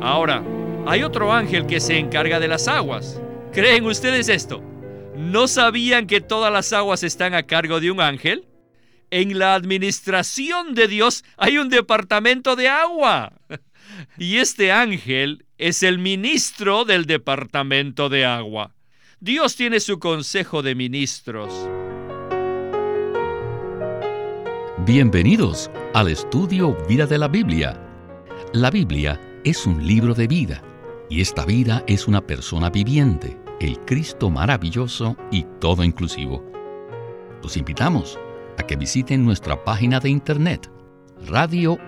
Ahora, hay otro ángel que se encarga de las aguas. ¿Creen ustedes esto? ¿No sabían que todas las aguas están a cargo de un ángel? En la administración de Dios hay un departamento de agua. Y este ángel es el ministro del departamento de agua. Dios tiene su consejo de ministros. Bienvenidos al estudio Vida de la Biblia. La Biblia es un libro de vida y esta vida es una persona viviente, el Cristo maravilloso y todo inclusivo. Los invitamos a que visiten nuestra página de internet radiolsm.com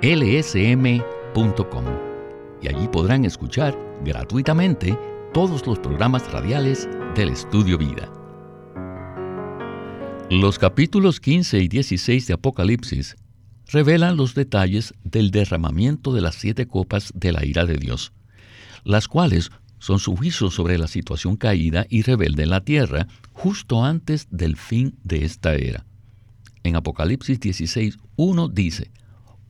y allí podrán escuchar gratuitamente todos los programas radiales del Estudio Vida. Los capítulos 15 y 16 de Apocalipsis revelan los detalles del derramamiento de las siete copas de la ira de Dios, las cuales son su juicio sobre la situación caída y rebelde en la tierra justo antes del fin de esta era. En Apocalipsis 16, 1 dice,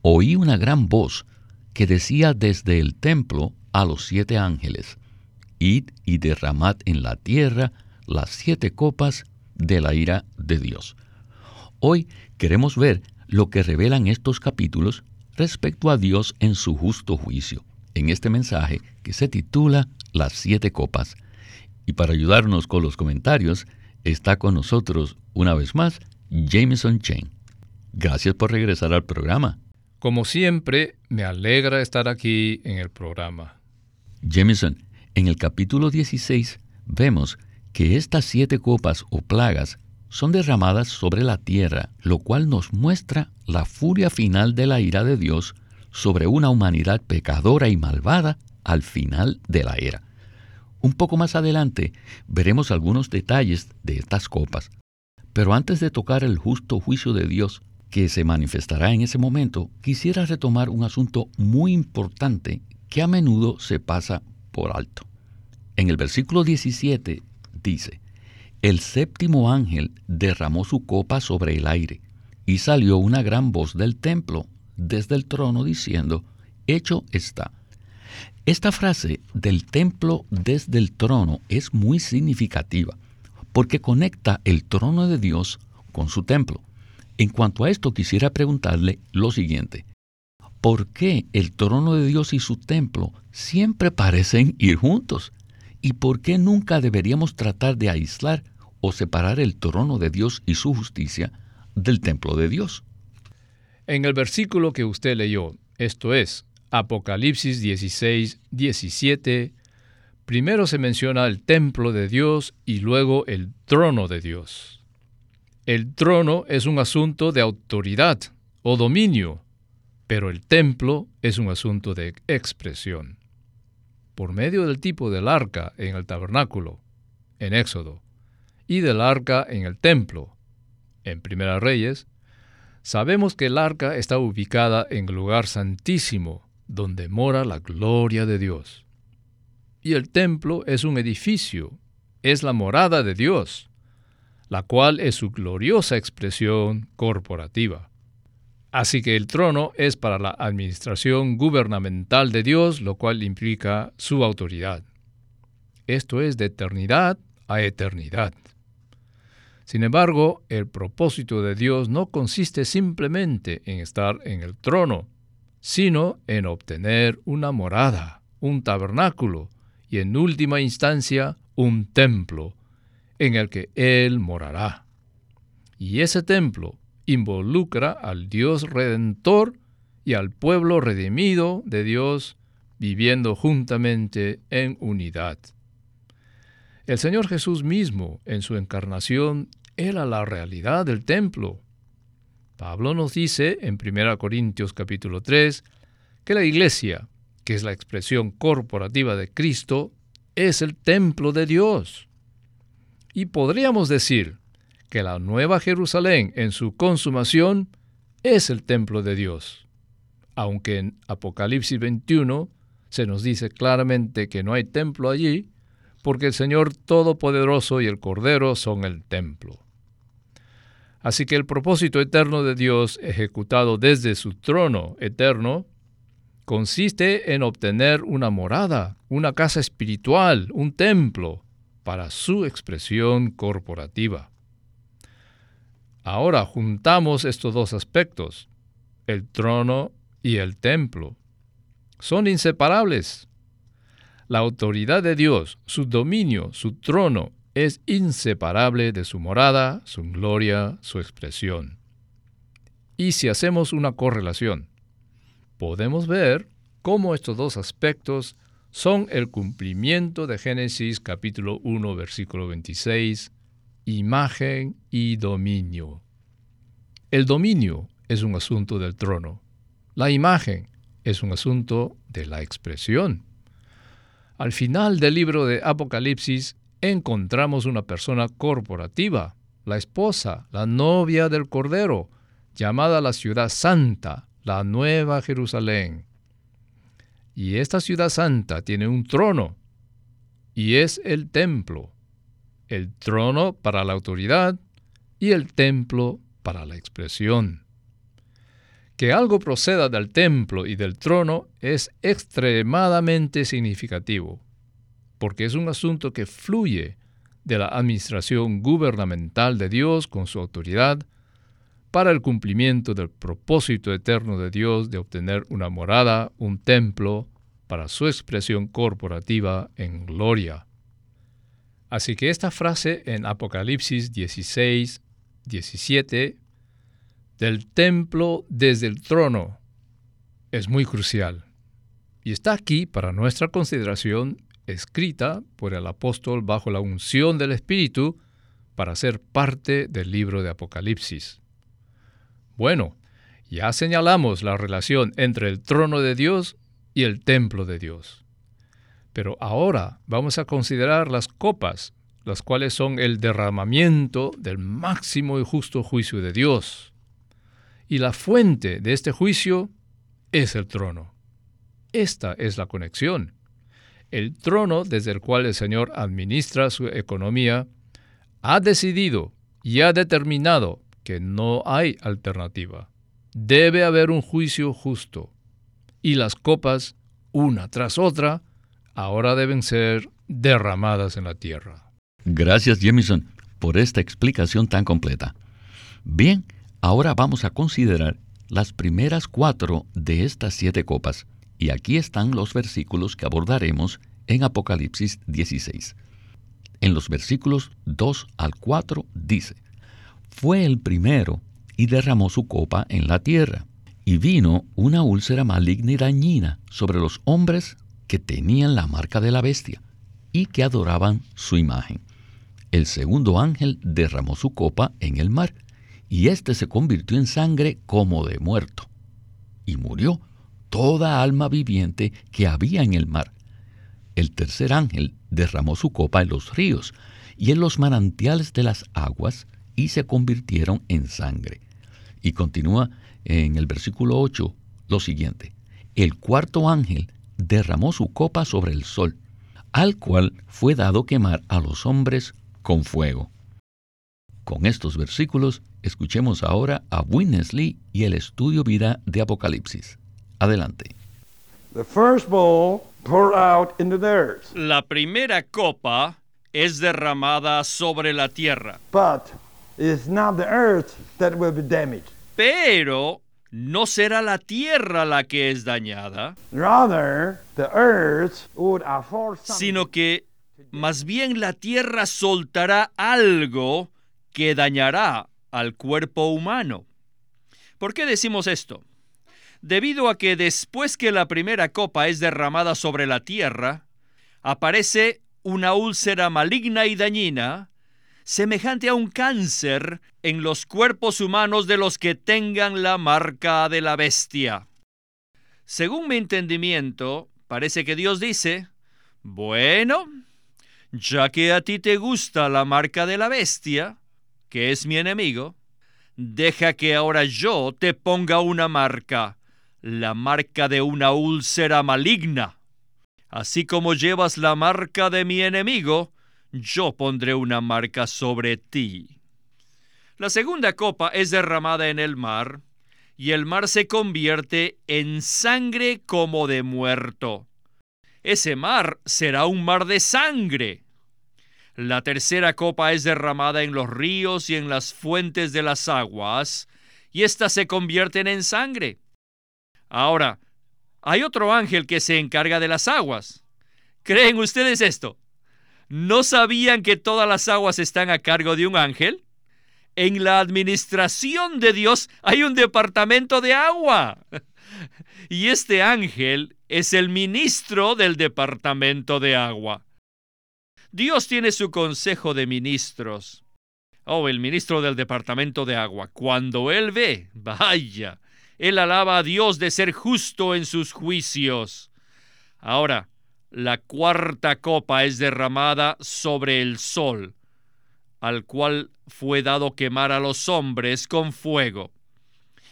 Oí una gran voz que decía desde el templo a los siete ángeles, Id y derramad en la tierra las siete copas de la ira de Dios. Hoy queremos ver lo que revelan estos capítulos respecto a Dios en su justo juicio, en este mensaje que se titula Las siete copas. Y para ayudarnos con los comentarios, está con nosotros una vez más Jameson Chain. Gracias por regresar al programa. Como siempre, me alegra estar aquí en el programa. Jameson, en el capítulo 16 vemos que estas siete copas o plagas son derramadas sobre la tierra, lo cual nos muestra la furia final de la ira de Dios sobre una humanidad pecadora y malvada al final de la era. Un poco más adelante veremos algunos detalles de estas copas, pero antes de tocar el justo juicio de Dios que se manifestará en ese momento, quisiera retomar un asunto muy importante que a menudo se pasa por alto. En el versículo 17 dice, el séptimo ángel derramó su copa sobre el aire, y salió una gran voz del templo desde el trono diciendo, Hecho está. Esta frase del templo desde el trono es muy significativa, porque conecta el trono de Dios con su templo. En cuanto a esto quisiera preguntarle lo siguiente. ¿Por qué el trono de Dios y su templo siempre parecen ir juntos? ¿Y por qué nunca deberíamos tratar de aislar o separar el trono de Dios y su justicia del templo de Dios? En el versículo que usted leyó, esto es, Apocalipsis 16, 17, primero se menciona el templo de Dios y luego el trono de Dios. El trono es un asunto de autoridad o dominio, pero el templo es un asunto de expresión por medio del tipo del arca en el tabernáculo, en Éxodo, y del arca en el templo, en Primera Reyes, sabemos que el arca está ubicada en el lugar santísimo, donde mora la gloria de Dios. Y el templo es un edificio, es la morada de Dios, la cual es su gloriosa expresión corporativa. Así que el trono es para la administración gubernamental de Dios, lo cual implica su autoridad. Esto es de eternidad a eternidad. Sin embargo, el propósito de Dios no consiste simplemente en estar en el trono, sino en obtener una morada, un tabernáculo y en última instancia un templo en el que Él morará. Y ese templo involucra al Dios redentor y al pueblo redimido de Dios viviendo juntamente en unidad. El Señor Jesús mismo, en su encarnación, era la realidad del templo. Pablo nos dice en 1 Corintios capítulo 3 que la iglesia, que es la expresión corporativa de Cristo, es el templo de Dios. Y podríamos decir que la nueva Jerusalén en su consumación es el templo de Dios. Aunque en Apocalipsis 21 se nos dice claramente que no hay templo allí, porque el Señor Todopoderoso y el Cordero son el templo. Así que el propósito eterno de Dios, ejecutado desde su trono eterno, consiste en obtener una morada, una casa espiritual, un templo, para su expresión corporativa. Ahora juntamos estos dos aspectos, el trono y el templo. Son inseparables. La autoridad de Dios, su dominio, su trono, es inseparable de su morada, su gloria, su expresión. Y si hacemos una correlación, podemos ver cómo estos dos aspectos son el cumplimiento de Génesis capítulo 1 versículo 26, imagen y dominio. El dominio es un asunto del trono. La imagen es un asunto de la expresión. Al final del libro de Apocalipsis encontramos una persona corporativa, la esposa, la novia del Cordero, llamada la ciudad santa, la Nueva Jerusalén. Y esta ciudad santa tiene un trono, y es el templo. El trono para la autoridad y el templo para la expresión. Que algo proceda del templo y del trono es extremadamente significativo, porque es un asunto que fluye de la administración gubernamental de Dios con su autoridad para el cumplimiento del propósito eterno de Dios de obtener una morada, un templo, para su expresión corporativa en gloria. Así que esta frase en Apocalipsis 16, 17, del templo desde el trono, es muy crucial. Y está aquí para nuestra consideración, escrita por el apóstol bajo la unción del Espíritu, para ser parte del libro de Apocalipsis. Bueno, ya señalamos la relación entre el trono de Dios y el templo de Dios. Pero ahora vamos a considerar las copas, las cuales son el derramamiento del máximo y justo juicio de Dios. Y la fuente de este juicio es el trono. Esta es la conexión. El trono desde el cual el Señor administra su economía ha decidido y ha determinado que no hay alternativa. Debe haber un juicio justo. Y las copas, una tras otra, ahora deben ser derramadas en la tierra. Gracias, Jamison, por esta explicación tan completa. Bien, ahora vamos a considerar las primeras cuatro de estas siete copas, y aquí están los versículos que abordaremos en Apocalipsis 16. En los versículos 2 al 4 dice, fue el primero y derramó su copa en la tierra. Y vino una úlcera maligna y dañina sobre los hombres que tenían la marca de la bestia y que adoraban su imagen. El segundo ángel derramó su copa en el mar, y éste se convirtió en sangre como de muerto. Y murió toda alma viviente que había en el mar. El tercer ángel derramó su copa en los ríos y en los manantiales de las aguas, y se convirtieron en sangre. Y continúa en el versículo 8 lo siguiente. El cuarto ángel derramó su copa sobre el sol, al cual fue dado quemar a los hombres con fuego. Con estos versículos, escuchemos ahora a Winnesley y el estudio vida de Apocalipsis. Adelante. La primera copa es derramada sobre la tierra. Pero no será la tierra la que es dañada, sino que más bien la tierra soltará algo que dañará al cuerpo humano. ¿Por qué decimos esto? Debido a que después que la primera copa es derramada sobre la tierra, aparece una úlcera maligna y dañina semejante a un cáncer en los cuerpos humanos de los que tengan la marca de la bestia. Según mi entendimiento, parece que Dios dice, bueno, ya que a ti te gusta la marca de la bestia, que es mi enemigo, deja que ahora yo te ponga una marca, la marca de una úlcera maligna. Así como llevas la marca de mi enemigo, yo pondré una marca sobre ti. La segunda copa es derramada en el mar, y el mar se convierte en sangre como de muerto. Ese mar será un mar de sangre. La tercera copa es derramada en los ríos y en las fuentes de las aguas, y éstas se convierten en sangre. Ahora, hay otro ángel que se encarga de las aguas. ¿Creen ustedes esto? ¿No sabían que todas las aguas están a cargo de un ángel? En la administración de Dios hay un departamento de agua. Y este ángel es el ministro del departamento de agua. Dios tiene su consejo de ministros. Oh, el ministro del departamento de agua. Cuando él ve, vaya, él alaba a Dios de ser justo en sus juicios. Ahora, la cuarta copa es derramada sobre el sol, al cual fue dado quemar a los hombres con fuego.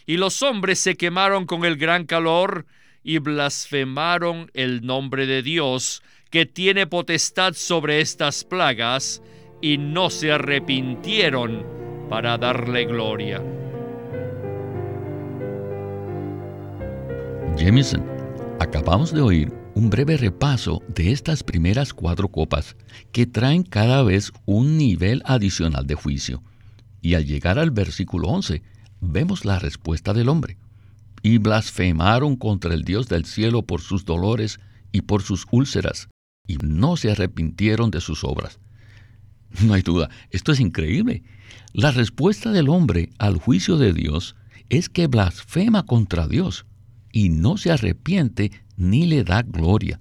Y los hombres se quemaron con el gran calor y blasfemaron el nombre de Dios, que tiene potestad sobre estas plagas, y no se arrepintieron para darle gloria. Jameson, acabamos de oír un breve repaso de estas primeras cuatro copas que traen cada vez un nivel adicional de juicio. Y al llegar al versículo 11, vemos la respuesta del hombre. Y blasfemaron contra el Dios del cielo por sus dolores y por sus úlceras, y no se arrepintieron de sus obras. No hay duda, esto es increíble. La respuesta del hombre al juicio de Dios es que blasfema contra Dios y no se arrepiente ni le da gloria.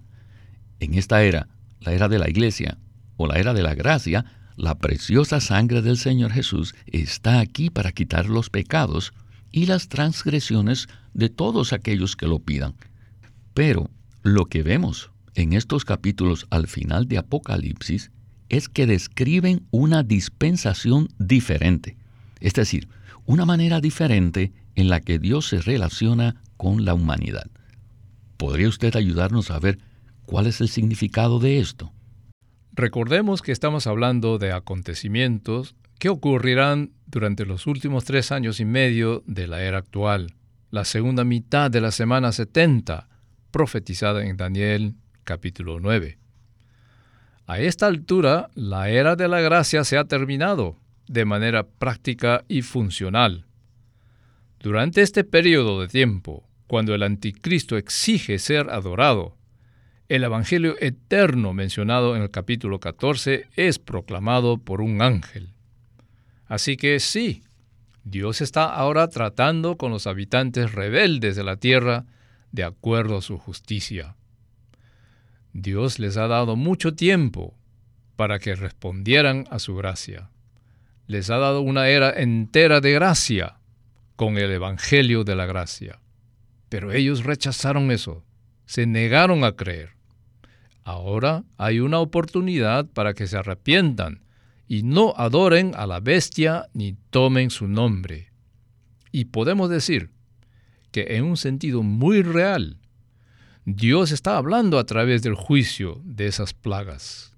En esta era, la era de la iglesia o la era de la gracia, la preciosa sangre del Señor Jesús está aquí para quitar los pecados y las transgresiones de todos aquellos que lo pidan. Pero lo que vemos en estos capítulos al final de Apocalipsis es que describen una dispensación diferente, es decir, una manera diferente en la que Dios se relaciona con la humanidad. ¿Podría usted ayudarnos a ver cuál es el significado de esto? Recordemos que estamos hablando de acontecimientos que ocurrirán durante los últimos tres años y medio de la era actual, la segunda mitad de la semana 70, profetizada en Daniel capítulo 9. A esta altura, la era de la gracia se ha terminado de manera práctica y funcional. Durante este periodo de tiempo, cuando el anticristo exige ser adorado. El Evangelio eterno mencionado en el capítulo 14 es proclamado por un ángel. Así que sí, Dios está ahora tratando con los habitantes rebeldes de la tierra de acuerdo a su justicia. Dios les ha dado mucho tiempo para que respondieran a su gracia. Les ha dado una era entera de gracia con el Evangelio de la gracia. Pero ellos rechazaron eso, se negaron a creer. Ahora hay una oportunidad para que se arrepientan y no adoren a la bestia ni tomen su nombre. Y podemos decir que en un sentido muy real, Dios está hablando a través del juicio de esas plagas.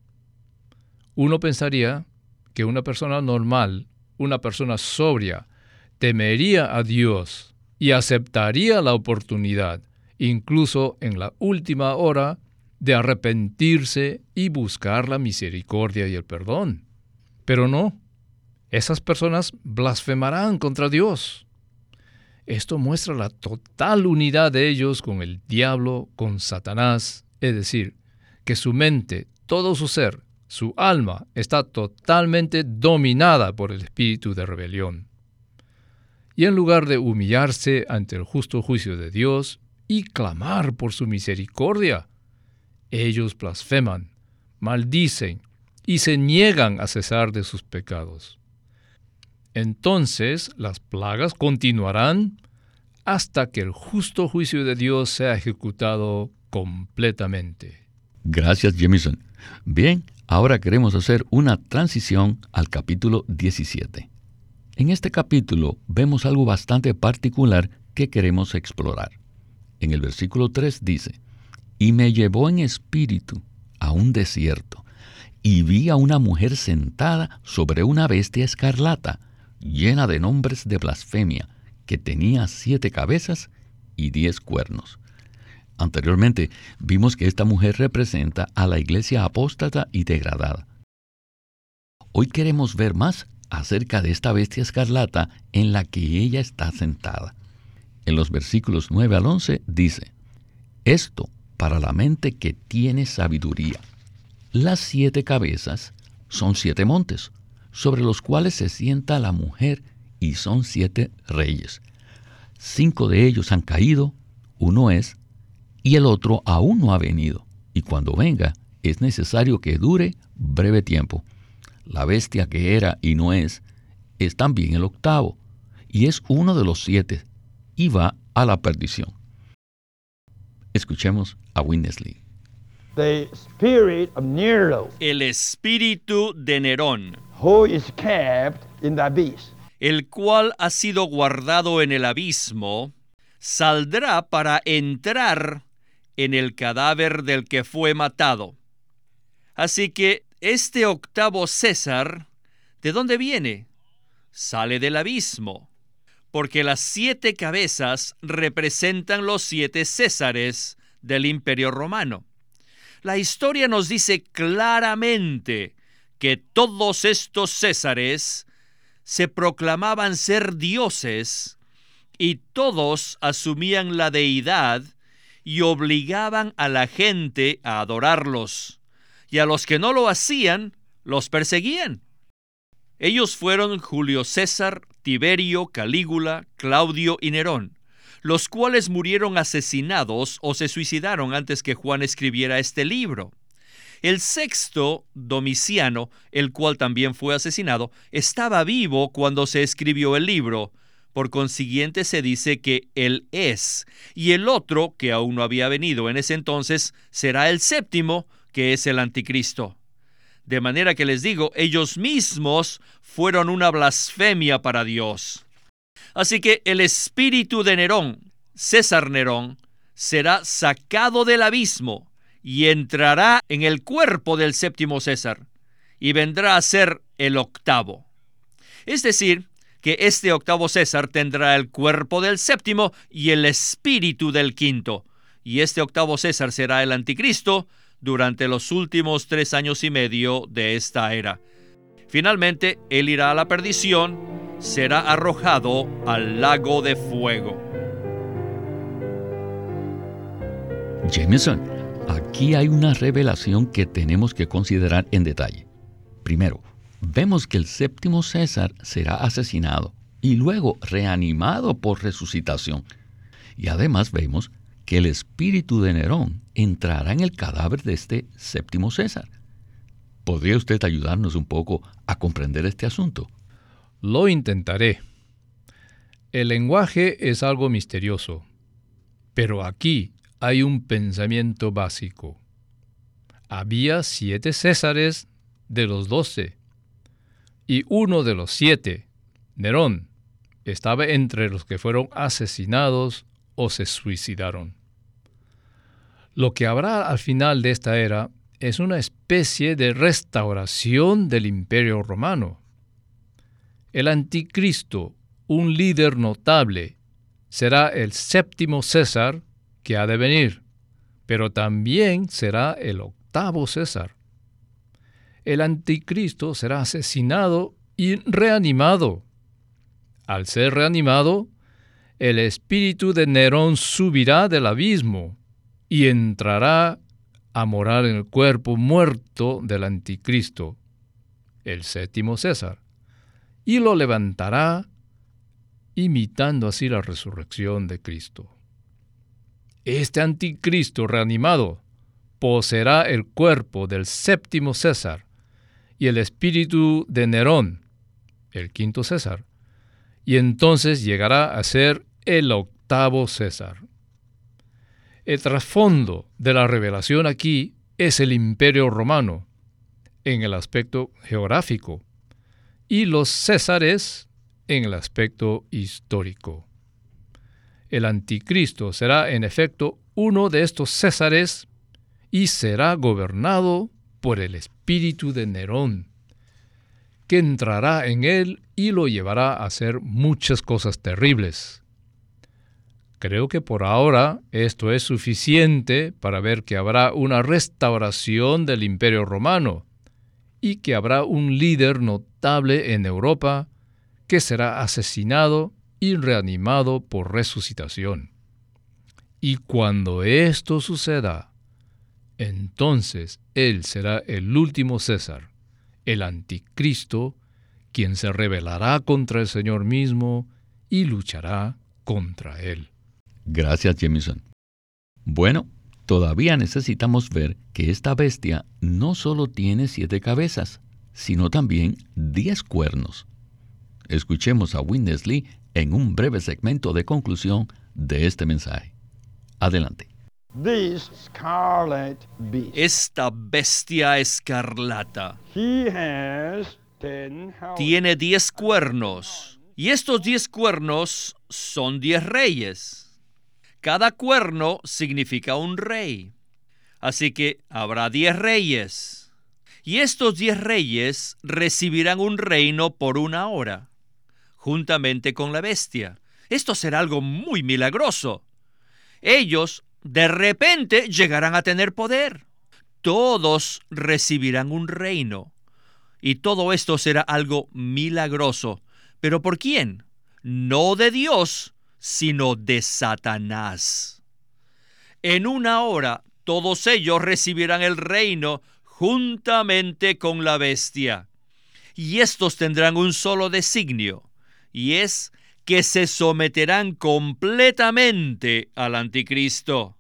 Uno pensaría que una persona normal, una persona sobria, temería a Dios y aceptaría la oportunidad, incluso en la última hora, de arrepentirse y buscar la misericordia y el perdón. Pero no, esas personas blasfemarán contra Dios. Esto muestra la total unidad de ellos con el diablo, con Satanás, es decir, que su mente, todo su ser, su alma está totalmente dominada por el espíritu de rebelión y en lugar de humillarse ante el justo juicio de Dios y clamar por su misericordia, ellos blasfeman, maldicen y se niegan a cesar de sus pecados. Entonces las plagas continuarán hasta que el justo juicio de Dios sea ejecutado completamente. Gracias, Jameson. Bien, ahora queremos hacer una transición al capítulo 17. En este capítulo vemos algo bastante particular que queremos explorar. En el versículo 3 dice, Y me llevó en espíritu a un desierto, y vi a una mujer sentada sobre una bestia escarlata, llena de nombres de blasfemia, que tenía siete cabezas y diez cuernos. Anteriormente vimos que esta mujer representa a la iglesia apóstata y degradada. Hoy queremos ver más acerca de esta bestia escarlata en la que ella está sentada. En los versículos 9 al 11 dice, Esto para la mente que tiene sabiduría. Las siete cabezas son siete montes, sobre los cuales se sienta la mujer, y son siete reyes. Cinco de ellos han caído, uno es, y el otro aún no ha venido, y cuando venga es necesario que dure breve tiempo. La bestia que era y no es, es también el octavo, y es uno de los siete, y va a la perdición. Escuchemos a Winnesley. El espíritu de Nerón, el cual ha sido guardado en el abismo, saldrá para entrar en el cadáver del que fue matado. Así que este octavo César, ¿de dónde viene? Sale del abismo, porque las siete cabezas representan los siete Césares del imperio romano. La historia nos dice claramente que todos estos Césares se proclamaban ser dioses y todos asumían la deidad y obligaban a la gente a adorarlos, y a los que no lo hacían, los perseguían. Ellos fueron Julio César, Tiberio, Calígula, Claudio y Nerón, los cuales murieron asesinados o se suicidaron antes que Juan escribiera este libro. El sexto, Domiciano, el cual también fue asesinado, estaba vivo cuando se escribió el libro, por consiguiente se dice que Él es, y el otro, que aún no había venido en ese entonces, será el séptimo, que es el anticristo. De manera que les digo, ellos mismos fueron una blasfemia para Dios. Así que el espíritu de Nerón, César Nerón, será sacado del abismo y entrará en el cuerpo del séptimo César y vendrá a ser el octavo. Es decir, que este octavo César tendrá el cuerpo del séptimo y el espíritu del quinto. Y este octavo César será el anticristo durante los últimos tres años y medio de esta era. Finalmente, él irá a la perdición, será arrojado al lago de fuego. Jameson, aquí hay una revelación que tenemos que considerar en detalle. Primero, vemos que el séptimo César será asesinado y luego reanimado por resucitación. Y además vemos que el espíritu de Nerón entrará en el cadáver de este séptimo César. ¿Podría usted ayudarnos un poco a comprender este asunto? Lo intentaré. El lenguaje es algo misterioso, pero aquí hay un pensamiento básico. Había siete Césares de los doce y uno de los siete, Nerón, estaba entre los que fueron asesinados o se suicidaron. Lo que habrá al final de esta era es una especie de restauración del imperio romano. El anticristo, un líder notable, será el séptimo César que ha de venir, pero también será el octavo César el anticristo será asesinado y reanimado. Al ser reanimado, el espíritu de Nerón subirá del abismo y entrará a morar en el cuerpo muerto del anticristo, el séptimo César, y lo levantará imitando así la resurrección de Cristo. Este anticristo reanimado poseerá el cuerpo del séptimo César y el espíritu de Nerón, el quinto César, y entonces llegará a ser el octavo César. El trasfondo de la revelación aquí es el imperio romano, en el aspecto geográfico, y los Césares en el aspecto histórico. El anticristo será en efecto uno de estos Césares y será gobernado por el espíritu de Nerón. que entrará en él y lo llevará a hacer muchas cosas terribles. Creo que por ahora esto es suficiente para ver que habrá una restauración del imperio romano y que habrá un líder notable en Europa que será asesinado y reanimado por resucitación. Y cuando esto suceda, entonces él será el último César, el anticristo, quien se rebelará contra el Señor mismo y luchará contra él. Gracias, Jameson. Bueno, todavía necesitamos ver que esta bestia no solo tiene siete cabezas, sino también diez cuernos. Escuchemos a Winnesley en un breve segmento de conclusión de este mensaje. Adelante. Esta bestia escarlata tiene diez cuernos, y estos diez cuernos son diez reyes. Cada cuerno significa un rey. Así que habrá diez reyes. Y estos diez reyes recibirán un reino por una hora, juntamente con la bestia. Esto será algo muy milagroso. Ellos de repente llegarán a tener poder. Todos recibirán un reino. Y todo esto será algo milagroso. ¿Pero por quién? No de Dios, sino de Satanás. En una hora todos ellos recibirán el reino juntamente con la bestia. Y estos tendrán un solo designio, y es que se someterán completamente al anticristo.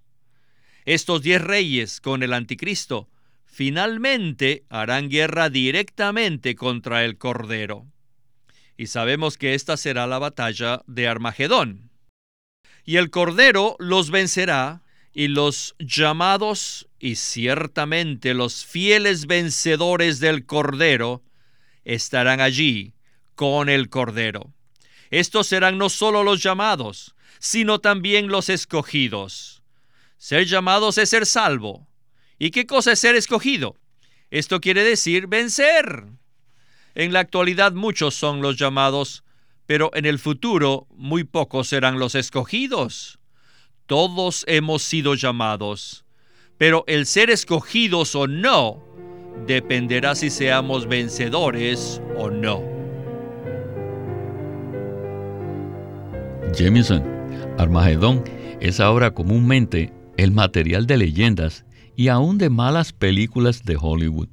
Estos diez reyes con el anticristo finalmente harán guerra directamente contra el Cordero. Y sabemos que esta será la batalla de Armagedón y el Cordero los vencerá, y los llamados y ciertamente los fieles vencedores del Cordero estarán allí con el Cordero. Estos serán no solo los llamados, sino también los escogidos. Ser llamados es ser salvo. ¿Y qué cosa es ser escogido? Esto quiere decir vencer. En la actualidad muchos son los llamados, pero en el futuro muy pocos serán los escogidos. Todos hemos sido llamados, pero el ser escogidos o no dependerá si seamos vencedores o no. Jameson, Armagedón es ahora comúnmente el material de leyendas y aún de malas películas de Hollywood.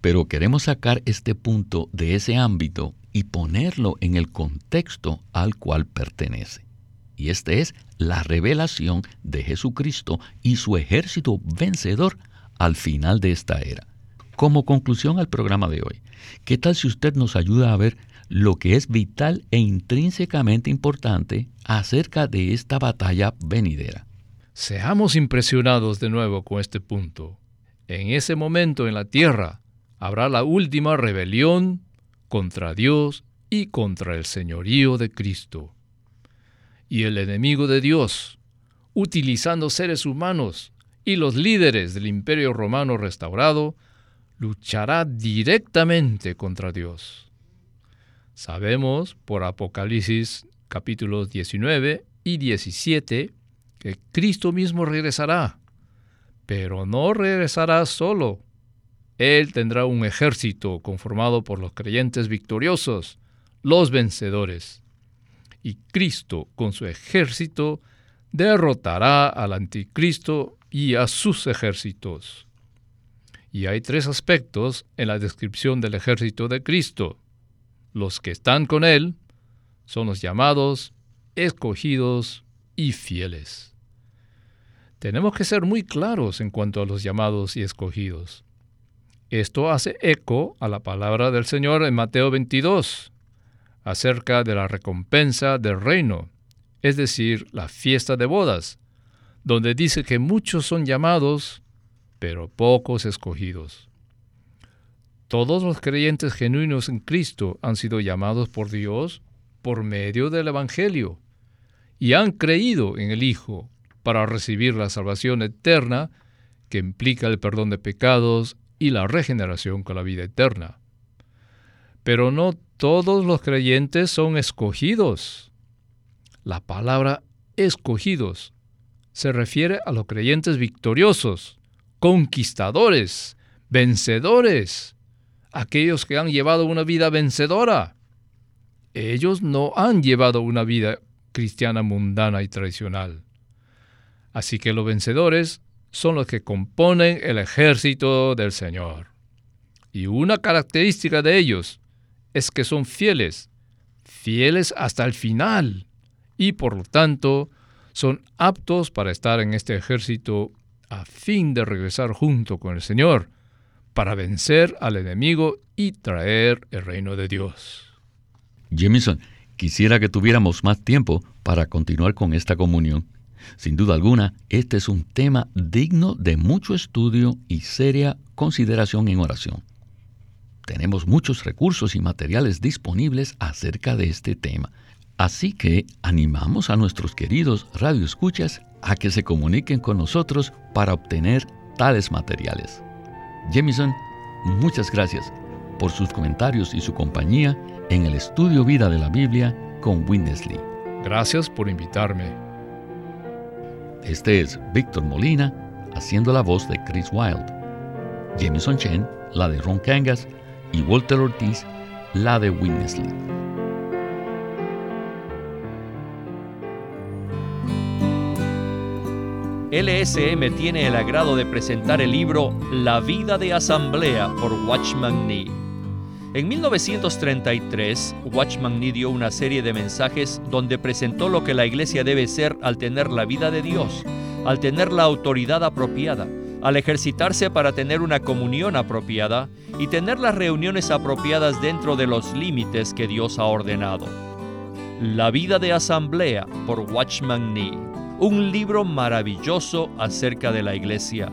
Pero queremos sacar este punto de ese ámbito y ponerlo en el contexto al cual pertenece. Y este es la revelación de Jesucristo y su ejército vencedor al final de esta era. Como conclusión al programa de hoy, ¿qué tal si usted nos ayuda a ver lo que es vital e intrínsecamente importante acerca de esta batalla venidera? Seamos impresionados de nuevo con este punto. En ese momento en la tierra habrá la última rebelión contra Dios y contra el señorío de Cristo. Y el enemigo de Dios, utilizando seres humanos y los líderes del imperio romano restaurado, luchará directamente contra Dios. Sabemos por Apocalipsis capítulos 19 y 17 que Cristo mismo regresará, pero no regresará solo, él tendrá un ejército conformado por los creyentes victoriosos, los vencedores. Y Cristo, con su ejército, derrotará al anticristo y a sus ejércitos. Y hay tres aspectos en la descripción del ejército de Cristo. Los que están con Él son los llamados, escogidos y fieles. Tenemos que ser muy claros en cuanto a los llamados y escogidos. Esto hace eco a la palabra del Señor en Mateo 22 acerca de la recompensa del reino, es decir, la fiesta de bodas, donde dice que muchos son llamados, pero pocos escogidos. Todos los creyentes genuinos en Cristo han sido llamados por Dios por medio del Evangelio y han creído en el Hijo para recibir la salvación eterna que implica el perdón de pecados y la regeneración con la vida eterna. Pero no todos los creyentes son escogidos. La palabra escogidos se refiere a los creyentes victoriosos, conquistadores, vencedores, aquellos que han llevado una vida vencedora. Ellos no han llevado una vida cristiana mundana y tradicional. Así que los vencedores son los que componen el ejército del Señor. Y una característica de ellos es que son fieles, fieles hasta el final, y por lo tanto son aptos para estar en este ejército a fin de regresar junto con el Señor, para vencer al enemigo y traer el reino de Dios. Jameson, quisiera que tuviéramos más tiempo para continuar con esta comunión. Sin duda alguna, este es un tema digno de mucho estudio y seria consideración en oración. Tenemos muchos recursos y materiales disponibles acerca de este tema. Así que animamos a nuestros queridos radioescuchas a que se comuniquen con nosotros para obtener tales materiales. Jamison, muchas gracias por sus comentarios y su compañía en el estudio Vida de la Biblia con Winnesley. Gracias por invitarme. Este es Víctor Molina haciendo la voz de Chris Wilde, Jameson Chen, la de Ron Cangas y Walter Ortiz, la de Winnesley. LSM tiene el agrado de presentar el libro La vida de asamblea por Watchman Nee. En 1933, Watchman Nee dio una serie de mensajes donde presentó lo que la iglesia debe ser al tener la vida de Dios, al tener la autoridad apropiada, al ejercitarse para tener una comunión apropiada y tener las reuniones apropiadas dentro de los límites que Dios ha ordenado. La vida de asamblea por Watchman Nee un libro maravilloso acerca de la iglesia.